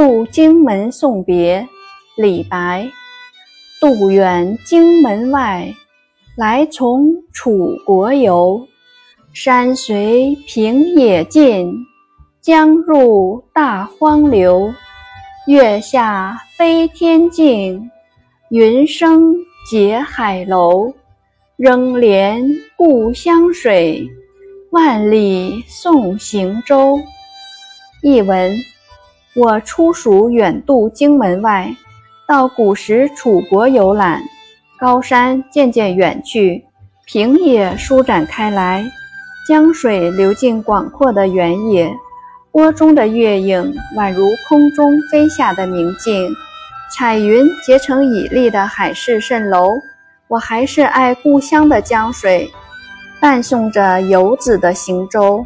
渡荆门送别，李白。渡远荆门外，来从楚国游。山随平野尽，江入大荒流。月下飞天镜，云生结海楼。仍怜故乡水，万里送行舟。译文：我初属远渡荆门外。到古时楚国游览，高山渐渐远去，平野舒展开来，江水流进广阔的原野，波中的月影宛如空中飞下的明镜，彩云结成绮丽的海市蜃楼。我还是爱故乡的江水，伴送着游子的行舟。